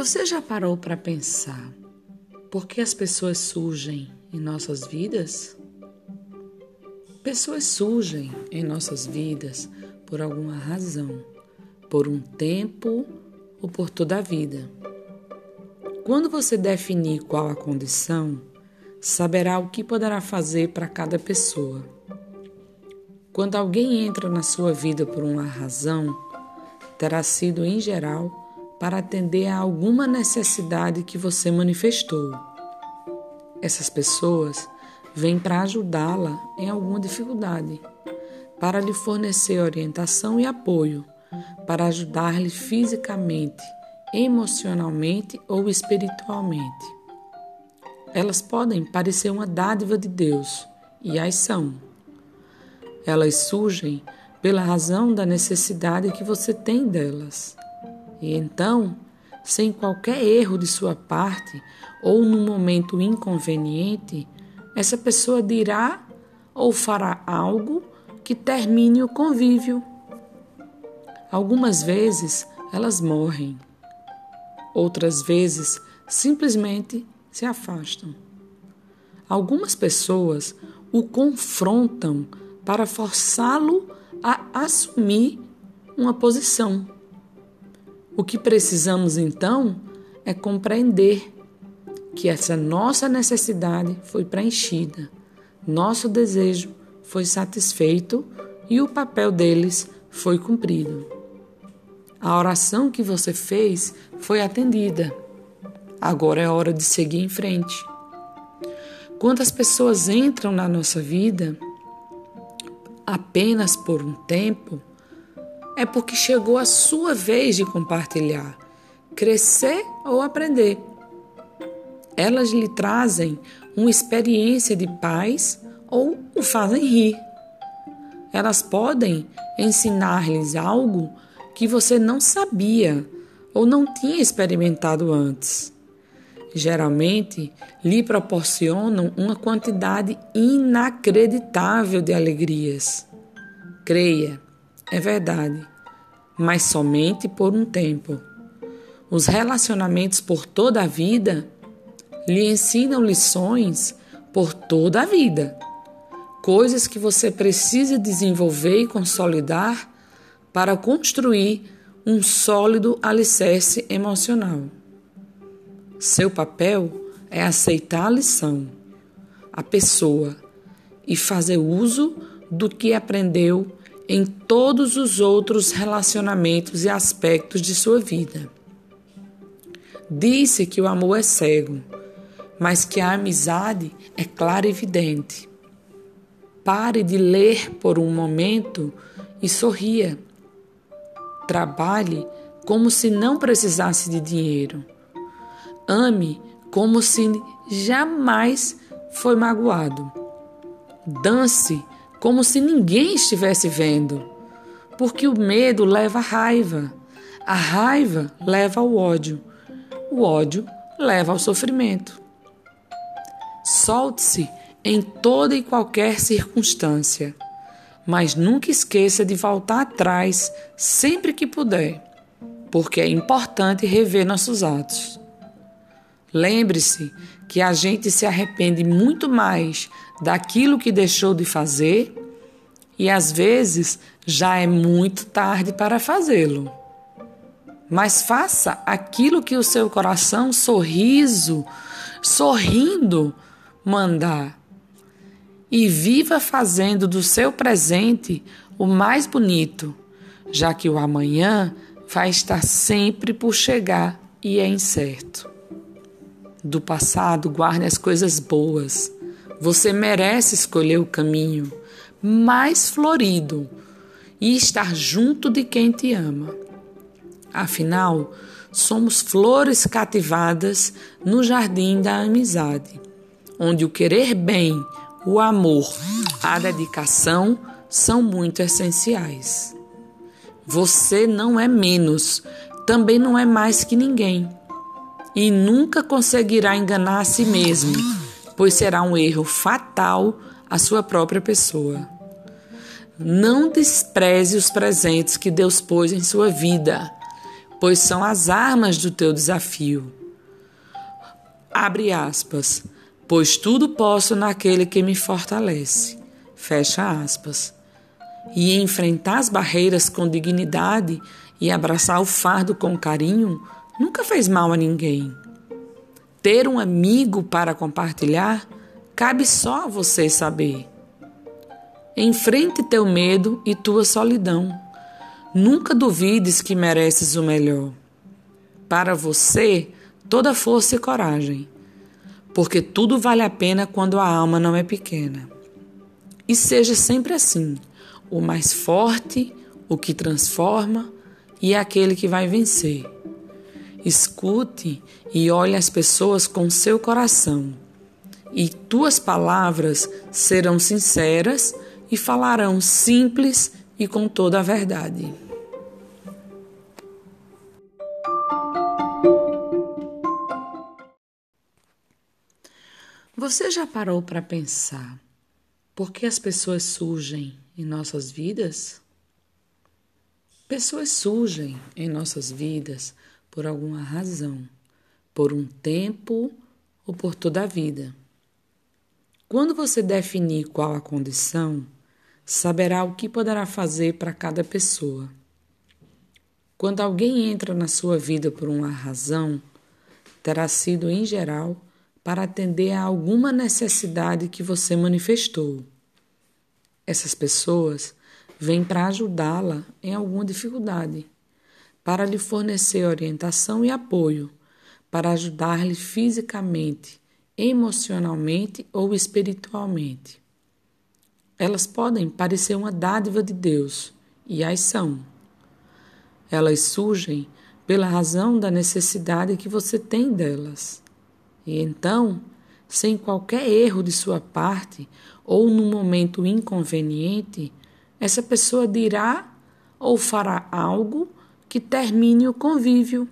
Você já parou para pensar por que as pessoas surgem em nossas vidas? Pessoas surgem em nossas vidas por alguma razão, por um tempo ou por toda a vida. Quando você definir qual a condição, saberá o que poderá fazer para cada pessoa. Quando alguém entra na sua vida por uma razão, terá sido, em geral, para atender a alguma necessidade que você manifestou. Essas pessoas vêm para ajudá-la em alguma dificuldade, para lhe fornecer orientação e apoio, para ajudar-lhe fisicamente, emocionalmente ou espiritualmente. Elas podem parecer uma dádiva de Deus, e as são. Elas surgem pela razão da necessidade que você tem delas. E então, sem qualquer erro de sua parte ou num momento inconveniente, essa pessoa dirá ou fará algo que termine o convívio. Algumas vezes elas morrem, outras vezes simplesmente se afastam. Algumas pessoas o confrontam para forçá-lo a assumir uma posição o que precisamos então é compreender que essa nossa necessidade foi preenchida, nosso desejo foi satisfeito e o papel deles foi cumprido. A oração que você fez foi atendida. Agora é hora de seguir em frente. Quantas pessoas entram na nossa vida apenas por um tempo é porque chegou a sua vez de compartilhar, crescer ou aprender. Elas lhe trazem uma experiência de paz ou o fazem rir. Elas podem ensinar-lhes algo que você não sabia ou não tinha experimentado antes. Geralmente lhe proporcionam uma quantidade inacreditável de alegrias. Creia, é verdade, mas somente por um tempo. Os relacionamentos por toda a vida lhe ensinam lições por toda a vida, coisas que você precisa desenvolver e consolidar para construir um sólido alicerce emocional. Seu papel é aceitar a lição, a pessoa e fazer uso do que aprendeu em todos os outros relacionamentos e aspectos de sua vida. Disse que o amor é cego, mas que a amizade é clara e evidente. Pare de ler por um momento e sorria. Trabalhe como se não precisasse de dinheiro. Ame como se jamais foi magoado. Dance como se ninguém estivesse vendo, porque o medo leva à raiva, a raiva leva ao ódio, o ódio leva ao sofrimento. Solte-se em toda e qualquer circunstância, mas nunca esqueça de voltar atrás sempre que puder, porque é importante rever nossos atos. Lembre-se que a gente se arrepende muito mais daquilo que deixou de fazer e às vezes já é muito tarde para fazê-lo. Mas faça aquilo que o seu coração sorriso, sorrindo, mandar. E viva fazendo do seu presente o mais bonito, já que o amanhã vai estar sempre por chegar e é incerto do passado, guarde as coisas boas. Você merece escolher o caminho mais florido e estar junto de quem te ama. Afinal, somos flores cativadas no jardim da amizade, onde o querer bem, o amor, a dedicação são muito essenciais. Você não é menos, também não é mais que ninguém e nunca conseguirá enganar a si mesmo, pois será um erro fatal à sua própria pessoa. Não despreze os presentes que Deus pôs em sua vida, pois são as armas do teu desafio. Abre aspas, pois tudo posso naquele que me fortalece. Fecha aspas. E enfrentar as barreiras com dignidade e abraçar o fardo com carinho nunca fez mal a ninguém. Ter um amigo para compartilhar cabe só a você saber. Enfrente teu medo e tua solidão. Nunca duvides que mereces o melhor. Para você, toda força e coragem, porque tudo vale a pena quando a alma não é pequena. E seja sempre assim: o mais forte, o que transforma e é aquele que vai vencer. Escute e olhe as pessoas com seu coração, e tuas palavras serão sinceras e falarão simples e com toda a verdade. Você já parou para pensar por que as pessoas surgem em nossas vidas? Pessoas surgem em nossas vidas por alguma razão, por um tempo ou por toda a vida. Quando você definir qual a condição, saberá o que poderá fazer para cada pessoa. Quando alguém entra na sua vida por uma razão, terá sido, em geral, para atender a alguma necessidade que você manifestou. Essas pessoas vêm para ajudá-la em alguma dificuldade para lhe fornecer orientação e apoio, para ajudar-lhe fisicamente, emocionalmente ou espiritualmente. Elas podem parecer uma dádiva de Deus, e as são. Elas surgem pela razão da necessidade que você tem delas. E então, sem qualquer erro de sua parte ou num momento inconveniente, essa pessoa dirá ou fará algo que termine o convívio.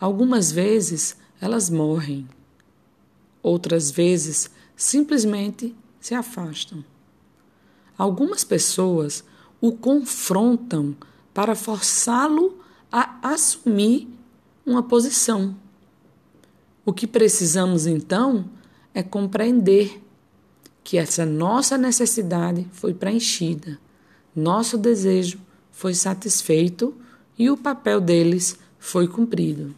Algumas vezes elas morrem, outras vezes simplesmente se afastam. Algumas pessoas o confrontam para forçá-lo a assumir uma posição. O que precisamos então é compreender que essa nossa necessidade foi preenchida, nosso desejo foi satisfeito e o papel deles foi cumprido.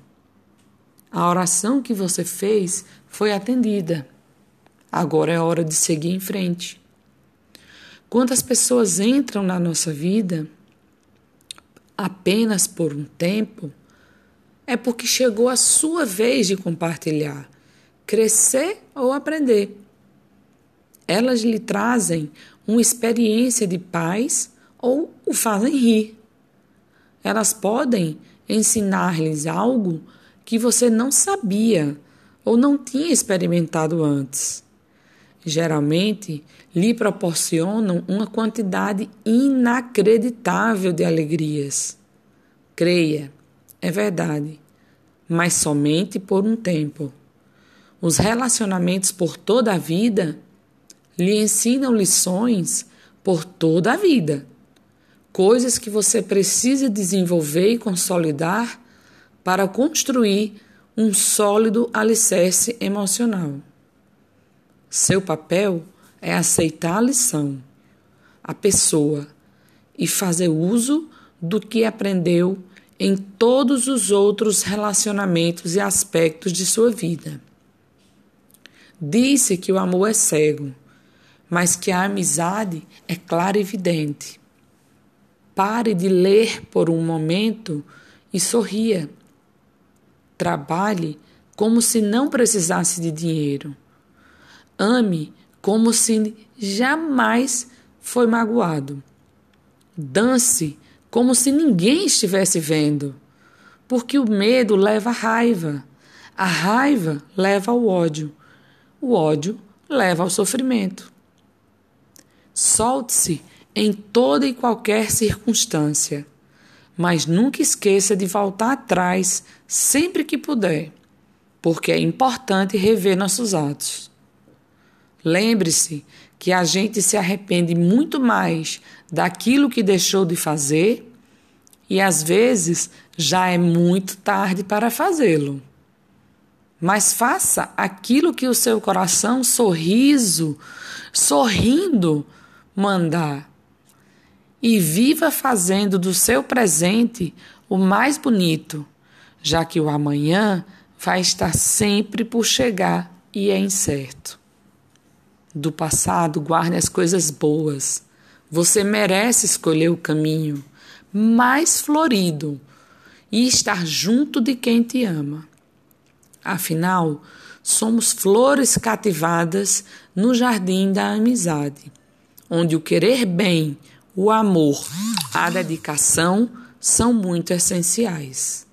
A oração que você fez foi atendida. Agora é hora de seguir em frente. Quantas pessoas entram na nossa vida apenas por um tempo, é porque chegou a sua vez de compartilhar, crescer ou aprender. Elas lhe trazem uma experiência de paz ou o fazem rir. Elas podem ensinar-lhes algo que você não sabia ou não tinha experimentado antes. Geralmente, lhe proporcionam uma quantidade inacreditável de alegrias. Creia, é verdade, mas somente por um tempo. Os relacionamentos por toda a vida lhe ensinam lições por toda a vida coisas que você precisa desenvolver e consolidar para construir um sólido alicerce emocional. Seu papel é aceitar a lição, a pessoa e fazer uso do que aprendeu em todos os outros relacionamentos e aspectos de sua vida. Disse que o amor é cego, mas que a amizade é clara e evidente. Pare de ler por um momento e sorria. Trabalhe como se não precisasse de dinheiro. Ame como se jamais foi magoado. Dance como se ninguém estivesse vendo, porque o medo leva à raiva, a raiva leva ao ódio, o ódio leva ao sofrimento. Solte-se em toda e qualquer circunstância, mas nunca esqueça de voltar atrás sempre que puder, porque é importante rever nossos atos. Lembre-se que a gente se arrepende muito mais daquilo que deixou de fazer e às vezes já é muito tarde para fazê-lo. Mas faça aquilo que o seu coração sorriso, sorrindo, mandar. E viva fazendo do seu presente o mais bonito, já que o amanhã vai estar sempre por chegar e é incerto. Do passado, guarde as coisas boas. Você merece escolher o caminho mais florido e estar junto de quem te ama. Afinal, somos flores cativadas no jardim da amizade, onde o querer bem, o amor, a dedicação são muito essenciais.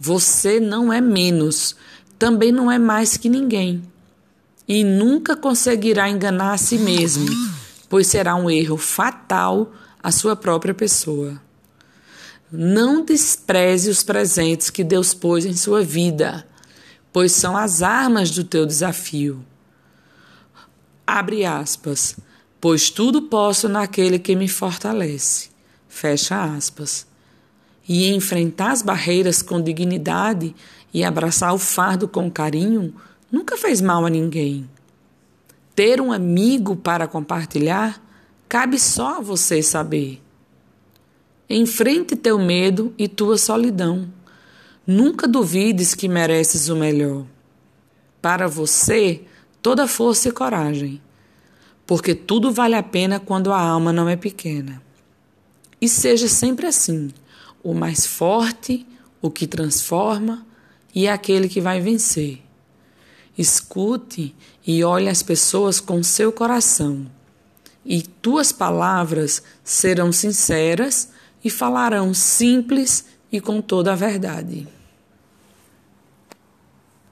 Você não é menos, também não é mais que ninguém. E nunca conseguirá enganar a si mesmo, pois será um erro fatal à sua própria pessoa. Não despreze os presentes que Deus pôs em sua vida, pois são as armas do teu desafio. Abre aspas. Pois tudo posso naquele que me fortalece. Fecha aspas. E enfrentar as barreiras com dignidade e abraçar o fardo com carinho nunca fez mal a ninguém. Ter um amigo para compartilhar cabe só a você saber. Enfrente teu medo e tua solidão. Nunca duvides que mereces o melhor. Para você, toda força e coragem, porque tudo vale a pena quando a alma não é pequena. E seja sempre assim, o mais forte, o que transforma e é aquele que vai vencer. Escute e olhe as pessoas com seu coração, e tuas palavras serão sinceras e falarão simples e com toda a verdade.